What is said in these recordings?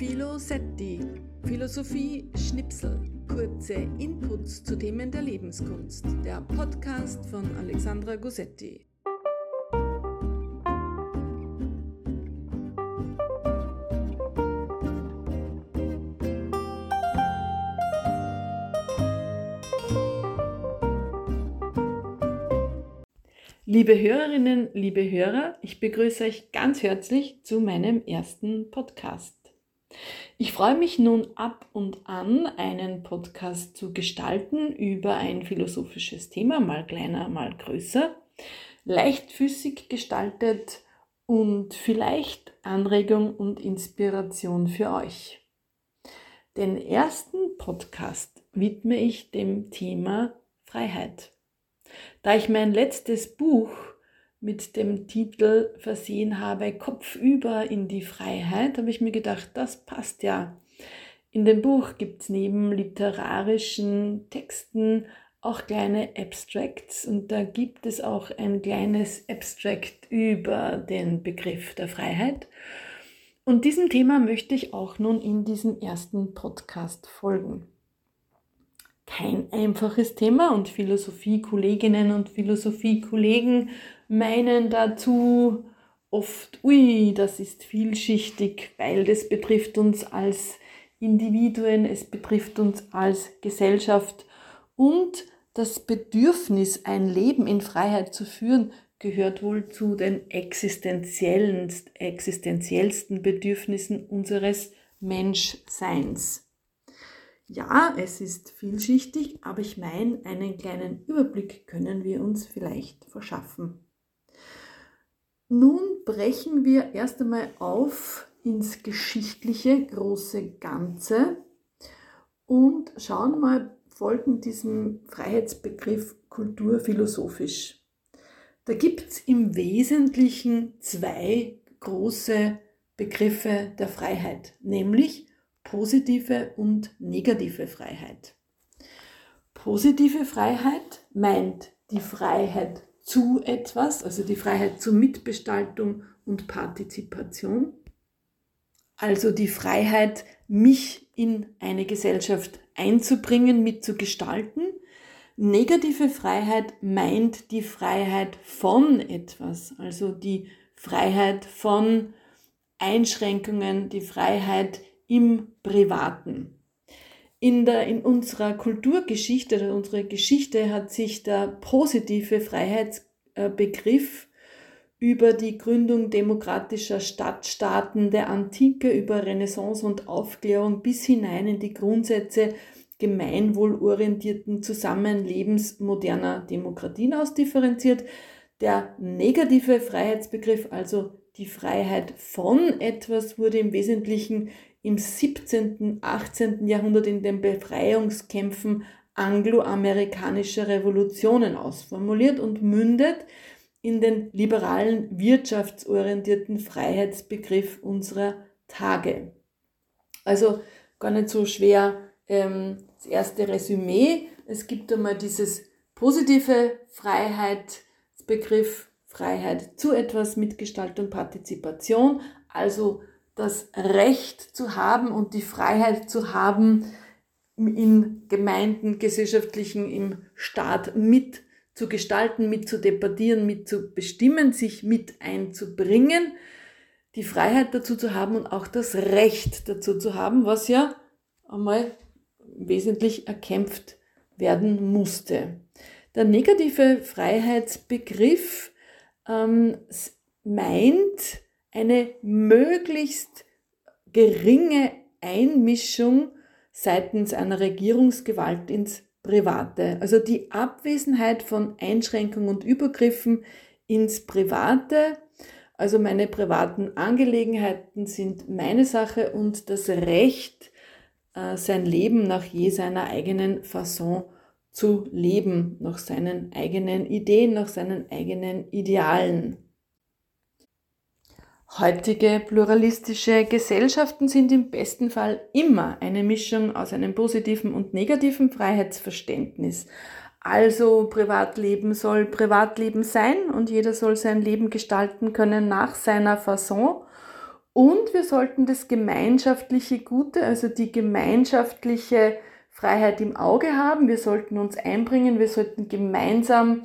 Philosetti, Philosophie Schnipsel, kurze Inputs zu Themen der Lebenskunst, der Podcast von Alexandra Gossetti. Liebe Hörerinnen, liebe Hörer, ich begrüße euch ganz herzlich zu meinem ersten Podcast. Ich freue mich nun ab und an, einen Podcast zu gestalten über ein philosophisches Thema, mal kleiner, mal größer, leichtfüßig gestaltet und vielleicht Anregung und Inspiration für euch. Den ersten Podcast widme ich dem Thema Freiheit. Da ich mein letztes Buch mit dem Titel versehen habe, Kopfüber in die Freiheit, habe ich mir gedacht, das passt ja. In dem Buch gibt es neben literarischen Texten auch kleine Abstracts und da gibt es auch ein kleines Abstract über den Begriff der Freiheit. Und diesem Thema möchte ich auch nun in diesem ersten Podcast folgen kein einfaches Thema und Philosophiekolleginnen und Philosophiekollegen meinen dazu oft, ui, das ist vielschichtig, weil das betrifft uns als Individuen, es betrifft uns als Gesellschaft und das Bedürfnis, ein Leben in Freiheit zu führen, gehört wohl zu den existenziellsten, existenziellsten Bedürfnissen unseres Menschseins. Ja, es ist vielschichtig, aber ich meine, einen kleinen Überblick können wir uns vielleicht verschaffen. Nun brechen wir erst einmal auf ins geschichtliche große Ganze und schauen mal, folgen diesem Freiheitsbegriff kulturphilosophisch. Da gibt es im Wesentlichen zwei große Begriffe der Freiheit, nämlich positive und negative Freiheit. Positive Freiheit meint die Freiheit zu etwas, also die Freiheit zur Mitgestaltung und Partizipation, also die Freiheit, mich in eine Gesellschaft einzubringen, mitzugestalten. Negative Freiheit meint die Freiheit von etwas, also die Freiheit von Einschränkungen, die Freiheit, im Privaten. In, der, in unserer Kulturgeschichte oder unserer Geschichte hat sich der positive Freiheitsbegriff über die Gründung demokratischer Stadtstaaten der Antike, über Renaissance und Aufklärung bis hinein in die Grundsätze gemeinwohlorientierten Zusammenlebens moderner Demokratien ausdifferenziert. Der negative Freiheitsbegriff, also die Freiheit von etwas, wurde im Wesentlichen im 17., 18. Jahrhundert in den Befreiungskämpfen angloamerikanischer Revolutionen ausformuliert und mündet in den liberalen, wirtschaftsorientierten Freiheitsbegriff unserer Tage. Also gar nicht so schwer ähm, das erste Resümee. Es gibt einmal dieses positive Freiheitsbegriff, Freiheit zu etwas, Mitgestaltung, Partizipation, also das Recht zu haben und die Freiheit zu haben, in Gemeinden, gesellschaftlichen, im Staat mit zu gestalten, mit zu debattieren, mit zu bestimmen, sich mit einzubringen, die Freiheit dazu zu haben und auch das Recht dazu zu haben, was ja einmal wesentlich erkämpft werden musste. Der negative Freiheitsbegriff ähm, meint, eine möglichst geringe Einmischung seitens einer Regierungsgewalt ins Private. Also die Abwesenheit von Einschränkungen und Übergriffen ins Private. Also meine privaten Angelegenheiten sind meine Sache und das Recht, äh, sein Leben nach je seiner eigenen Fasson zu leben, nach seinen eigenen Ideen, nach seinen eigenen Idealen. Heutige pluralistische Gesellschaften sind im besten Fall immer eine Mischung aus einem positiven und negativen Freiheitsverständnis. Also Privatleben soll Privatleben sein und jeder soll sein Leben gestalten können nach seiner Fasson Und wir sollten das gemeinschaftliche Gute, also die gemeinschaftliche Freiheit im Auge haben. Wir sollten uns einbringen, wir sollten gemeinsam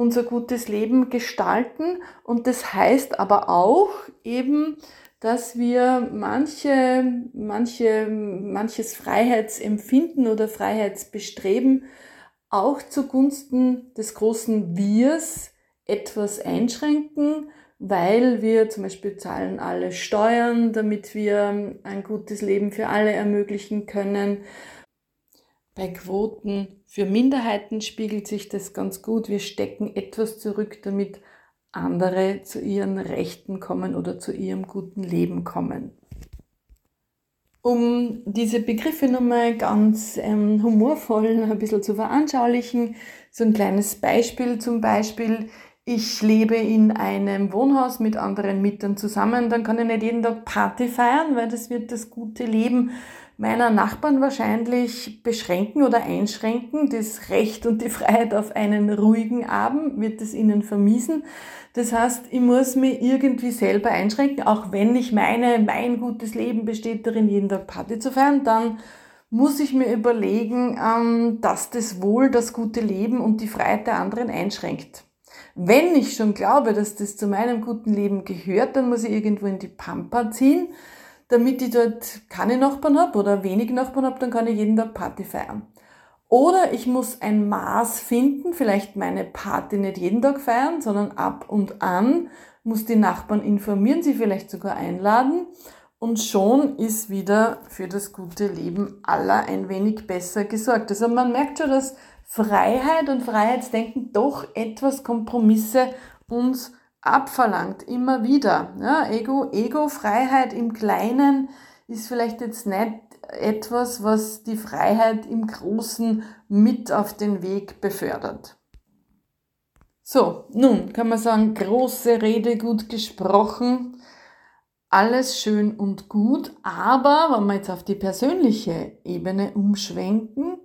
unser gutes Leben gestalten. Und das heißt aber auch eben, dass wir manche, manche, manches Freiheitsempfinden oder Freiheitsbestreben auch zugunsten des großen Wirs etwas einschränken, weil wir zum Beispiel zahlen alle Steuern, damit wir ein gutes Leben für alle ermöglichen können. Bei Quoten für Minderheiten spiegelt sich das ganz gut. Wir stecken etwas zurück, damit andere zu ihren Rechten kommen oder zu ihrem guten Leben kommen. Um diese Begriffe nochmal ganz ähm, humorvoll ein bisschen zu veranschaulichen, so ein kleines Beispiel zum Beispiel, ich lebe in einem Wohnhaus mit anderen Mietern zusammen, dann kann ich nicht jeden Tag Party feiern, weil das wird das gute Leben meiner Nachbarn wahrscheinlich beschränken oder einschränken. Das Recht und die Freiheit auf einen ruhigen Abend wird es ihnen vermiesen. Das heißt, ich muss mich irgendwie selber einschränken, auch wenn ich meine, mein gutes Leben besteht darin, jeden Tag Party zu feiern, dann muss ich mir überlegen, ähm, dass das wohl das gute Leben und die Freiheit der anderen einschränkt. Wenn ich schon glaube, dass das zu meinem guten Leben gehört, dann muss ich irgendwo in die Pampa ziehen damit ich dort keine Nachbarn habe oder wenig Nachbarn habe, dann kann ich jeden Tag Party feiern. Oder ich muss ein Maß finden, vielleicht meine Party nicht jeden Tag feiern, sondern ab und an, muss die Nachbarn informieren, sie vielleicht sogar einladen und schon ist wieder für das gute Leben aller ein wenig besser gesorgt. Also man merkt schon, dass Freiheit und Freiheitsdenken doch etwas Kompromisse uns abverlangt, immer wieder. Ja, Ego, Ego-Freiheit im Kleinen ist vielleicht jetzt nicht etwas, was die Freiheit im Großen mit auf den Weg befördert. So, nun kann man sagen, große Rede, gut gesprochen, alles schön und gut, aber wenn wir jetzt auf die persönliche Ebene umschwenken,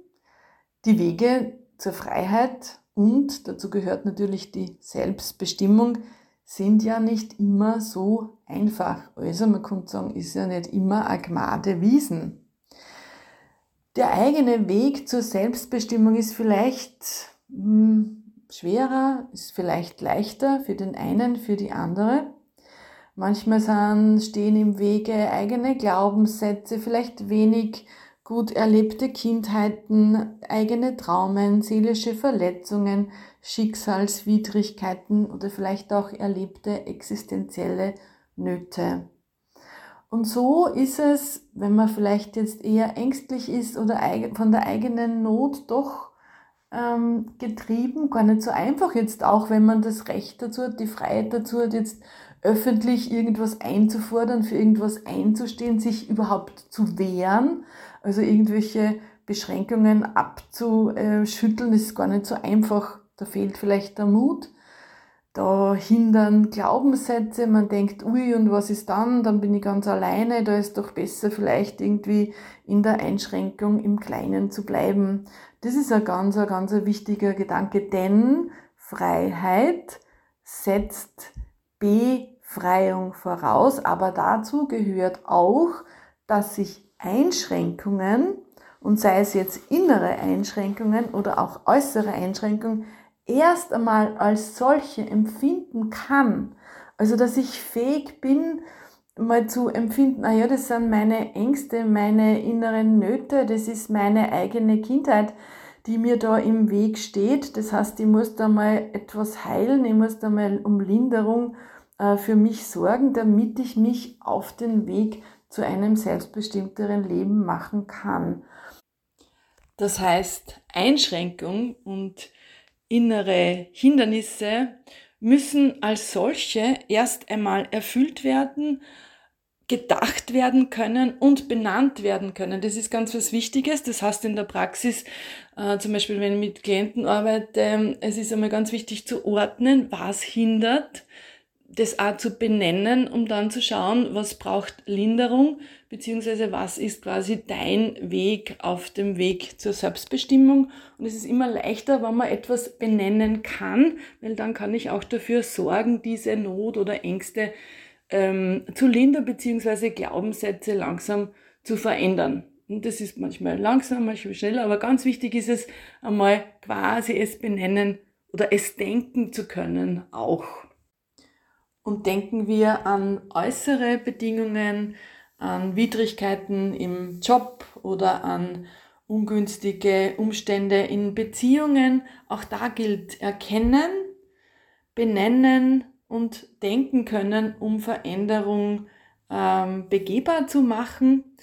die Wege zur Freiheit und dazu gehört natürlich die Selbstbestimmung, sind ja nicht immer so einfach. Also man könnte sagen, ist ja nicht immer Gnade Wiesen. Der eigene Weg zur Selbstbestimmung ist vielleicht hm, schwerer, ist vielleicht leichter für den einen, für die andere. Manchmal stehen im Wege eigene Glaubenssätze, vielleicht wenig gut erlebte Kindheiten, eigene Traumen, seelische Verletzungen, Schicksalswidrigkeiten oder vielleicht auch erlebte existenzielle Nöte. Und so ist es, wenn man vielleicht jetzt eher ängstlich ist oder von der eigenen Not doch ähm, getrieben, gar nicht so einfach jetzt auch, wenn man das Recht dazu hat, die Freiheit dazu hat, jetzt öffentlich irgendwas einzufordern, für irgendwas einzustehen, sich überhaupt zu wehren, also irgendwelche Beschränkungen abzuschütteln, ist gar nicht so einfach. Da fehlt vielleicht der Mut. Da hindern Glaubenssätze. Man denkt, ui, und was ist dann? Dann bin ich ganz alleine. Da ist doch besser, vielleicht irgendwie in der Einschränkung im Kleinen zu bleiben. Das ist ein ganz, ein ganz wichtiger Gedanke, denn Freiheit setzt Befreiung voraus, aber dazu gehört auch, dass sich Einschränkungen, und sei es jetzt innere Einschränkungen oder auch äußere Einschränkungen, erst einmal als solche empfinden kann. Also, dass ich fähig bin, mal zu empfinden, na ja, das sind meine Ängste, meine inneren Nöte, das ist meine eigene Kindheit, die mir da im Weg steht. Das heißt, ich muss da mal etwas heilen, ich muss da mal um Linderung für mich sorgen, damit ich mich auf den Weg zu einem selbstbestimmteren Leben machen kann. Das heißt, Einschränkung und innere Hindernisse müssen als solche erst einmal erfüllt werden, gedacht werden können und benannt werden können. Das ist ganz was Wichtiges. Das heißt in der Praxis, äh, zum Beispiel wenn ich mit Klienten arbeite, es ist einmal ganz wichtig zu ordnen, was hindert, das auch zu benennen, um dann zu schauen, was braucht Linderung, beziehungsweise was ist quasi dein Weg auf dem Weg zur Selbstbestimmung. Und es ist immer leichter, wenn man etwas benennen kann, weil dann kann ich auch dafür sorgen, diese Not oder Ängste ähm, zu lindern bzw. Glaubenssätze langsam zu verändern. Und das ist manchmal langsam, manchmal schneller, aber ganz wichtig ist es einmal quasi es benennen oder es denken zu können auch. Und denken wir an äußere Bedingungen, an Widrigkeiten im Job oder an ungünstige Umstände in Beziehungen. Auch da gilt erkennen, benennen und denken können, um Veränderung ähm, begehbar zu machen.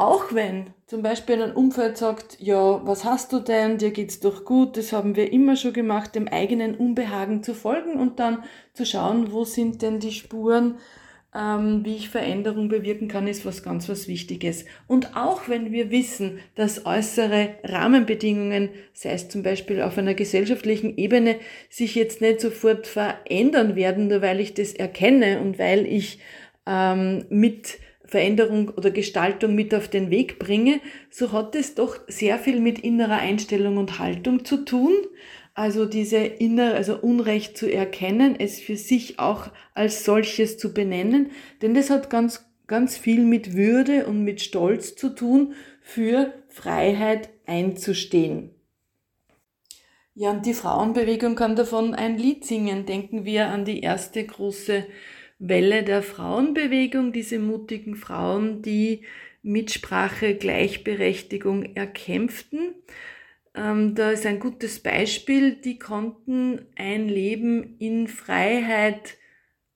Auch wenn zum Beispiel ein Umfeld sagt, ja, was hast du denn, dir geht's doch gut, das haben wir immer schon gemacht, dem eigenen Unbehagen zu folgen und dann zu schauen, wo sind denn die Spuren, ähm, wie ich Veränderung bewirken kann, ist was ganz was Wichtiges. Und auch wenn wir wissen, dass äußere Rahmenbedingungen, sei es zum Beispiel auf einer gesellschaftlichen Ebene, sich jetzt nicht sofort verändern werden, nur weil ich das erkenne und weil ich ähm, mit Veränderung oder Gestaltung mit auf den Weg bringe, so hat es doch sehr viel mit innerer Einstellung und Haltung zu tun. Also diese innere, also Unrecht zu erkennen, es für sich auch als solches zu benennen, denn das hat ganz, ganz viel mit Würde und mit Stolz zu tun, für Freiheit einzustehen. Ja, und die Frauenbewegung kann davon ein Lied singen. Denken wir an die erste große Welle der Frauenbewegung, diese mutigen Frauen, die Mitsprache, Gleichberechtigung erkämpften. Ähm, da ist ein gutes Beispiel, die konnten ein Leben in Freiheit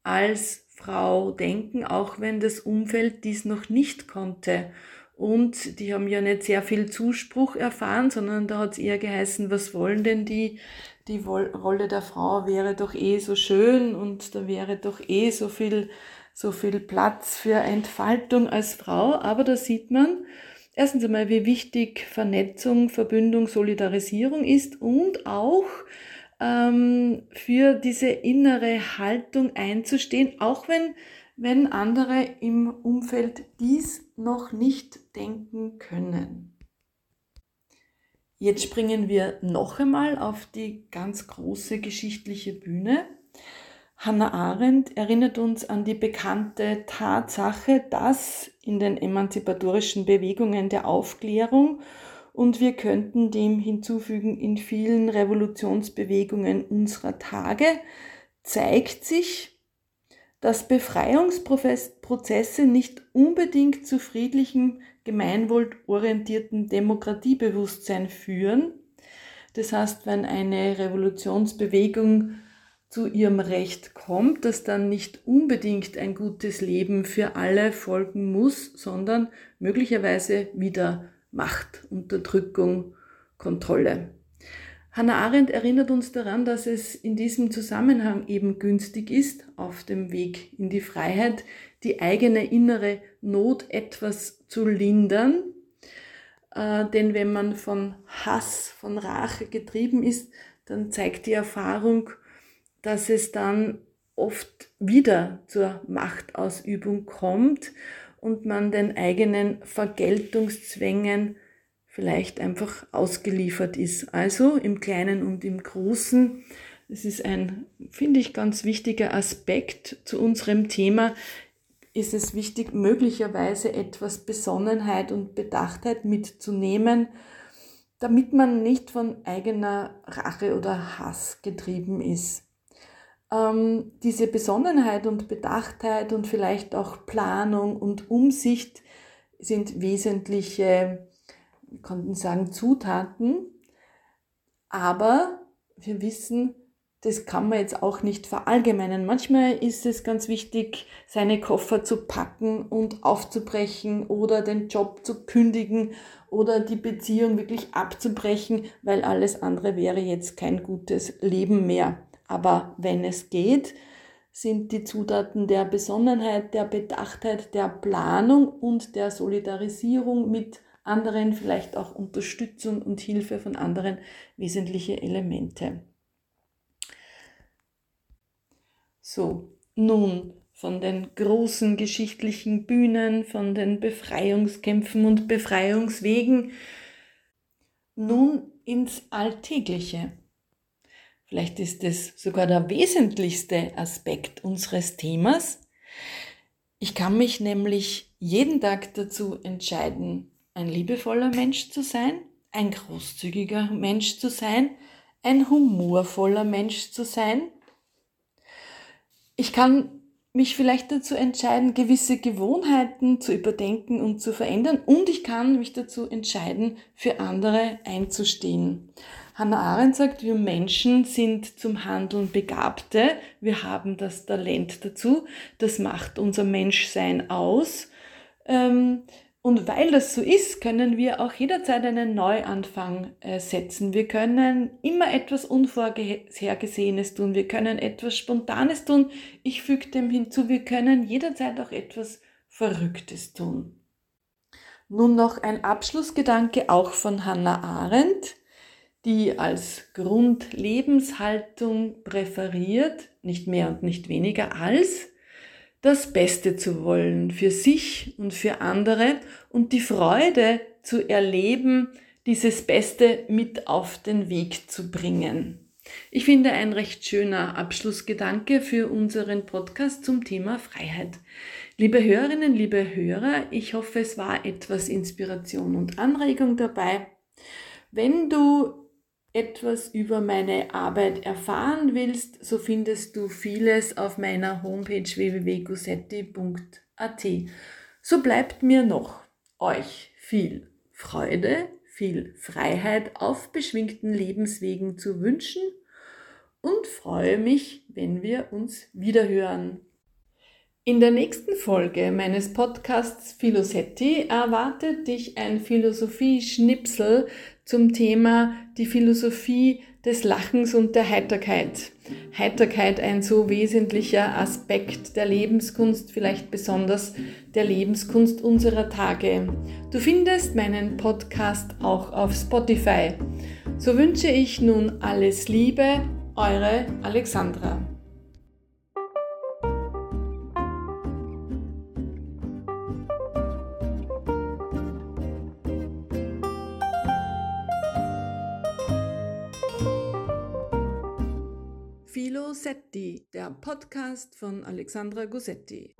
als Frau denken, auch wenn das Umfeld dies noch nicht konnte. Und die haben ja nicht sehr viel Zuspruch erfahren, sondern da hat es eher geheißen, was wollen denn die die Rolle der Frau wäre doch eh so schön und da wäre doch eh so viel, so viel Platz für Entfaltung als Frau. Aber da sieht man erstens einmal, wie wichtig Vernetzung, Verbündung, Solidarisierung ist und auch ähm, für diese innere Haltung einzustehen, auch wenn, wenn andere im Umfeld dies noch nicht denken können. Jetzt springen wir noch einmal auf die ganz große geschichtliche Bühne. Hannah Arendt erinnert uns an die bekannte Tatsache, dass in den emanzipatorischen Bewegungen der Aufklärung und wir könnten dem hinzufügen, in vielen Revolutionsbewegungen unserer Tage zeigt sich, dass Befreiungsprozesse nicht unbedingt zu friedlichem, gemeinwohlorientierten Demokratiebewusstsein führen. Das heißt, wenn eine Revolutionsbewegung zu ihrem Recht kommt, dass dann nicht unbedingt ein gutes Leben für alle folgen muss, sondern möglicherweise wieder Macht, Unterdrückung, Kontrolle. Hannah Arendt erinnert uns daran, dass es in diesem Zusammenhang eben günstig ist, auf dem Weg in die Freiheit die eigene innere Not etwas zu lindern. Äh, denn wenn man von Hass, von Rache getrieben ist, dann zeigt die Erfahrung, dass es dann oft wieder zur Machtausübung kommt und man den eigenen Vergeltungszwängen vielleicht einfach ausgeliefert ist. Also im Kleinen und im Großen. Das ist ein, finde ich, ganz wichtiger Aspekt zu unserem Thema. Ist es wichtig, möglicherweise etwas Besonnenheit und Bedachtheit mitzunehmen, damit man nicht von eigener Rache oder Hass getrieben ist. Ähm, diese Besonnenheit und Bedachtheit und vielleicht auch Planung und Umsicht sind wesentliche wir konnten sagen Zutaten, aber wir wissen, das kann man jetzt auch nicht verallgemeinern. Manchmal ist es ganz wichtig, seine Koffer zu packen und aufzubrechen oder den Job zu kündigen oder die Beziehung wirklich abzubrechen, weil alles andere wäre jetzt kein gutes Leben mehr. Aber wenn es geht, sind die Zutaten der Besonnenheit, der Bedachtheit, der Planung und der Solidarisierung mit anderen, vielleicht auch Unterstützung und Hilfe von anderen wesentliche Elemente. So, nun von den großen geschichtlichen Bühnen, von den Befreiungskämpfen und Befreiungswegen, nun ins Alltägliche. Vielleicht ist es sogar der wesentlichste Aspekt unseres Themas, Ich kann mich nämlich jeden Tag dazu entscheiden, ein liebevoller Mensch zu sein, ein großzügiger Mensch zu sein, ein humorvoller Mensch zu sein. Ich kann mich vielleicht dazu entscheiden, gewisse Gewohnheiten zu überdenken und zu verändern und ich kann mich dazu entscheiden, für andere einzustehen. Hannah Arendt sagt, wir Menschen sind zum Handeln Begabte, wir haben das Talent dazu, das macht unser Menschsein aus. Ähm, und weil das so ist, können wir auch jederzeit einen Neuanfang äh, setzen. Wir können immer etwas Unvorhergesehenes tun. Wir können etwas Spontanes tun. Ich füge dem hinzu, wir können jederzeit auch etwas Verrücktes tun. Nun noch ein Abschlussgedanke auch von Hannah Arendt, die als Grundlebenshaltung präferiert, nicht mehr und nicht weniger als das Beste zu wollen für sich und für andere und die Freude zu erleben, dieses Beste mit auf den Weg zu bringen. Ich finde ein recht schöner Abschlussgedanke für unseren Podcast zum Thema Freiheit. Liebe Hörerinnen, liebe Hörer, ich hoffe, es war etwas Inspiration und Anregung dabei. Wenn du etwas über meine Arbeit erfahren willst, so findest du vieles auf meiner Homepage www.gusetti.at. So bleibt mir noch euch viel Freude, viel Freiheit auf beschwingten Lebenswegen zu wünschen und freue mich, wenn wir uns wiederhören. In der nächsten Folge meines Podcasts Philosetti erwartet dich ein Philosophie-Schnipsel zum Thema die Philosophie des Lachens und der Heiterkeit. Heiterkeit ein so wesentlicher Aspekt der Lebenskunst, vielleicht besonders der Lebenskunst unserer Tage. Du findest meinen Podcast auch auf Spotify. So wünsche ich nun alles Liebe, eure Alexandra. Der Podcast von Alexandra Gossetti.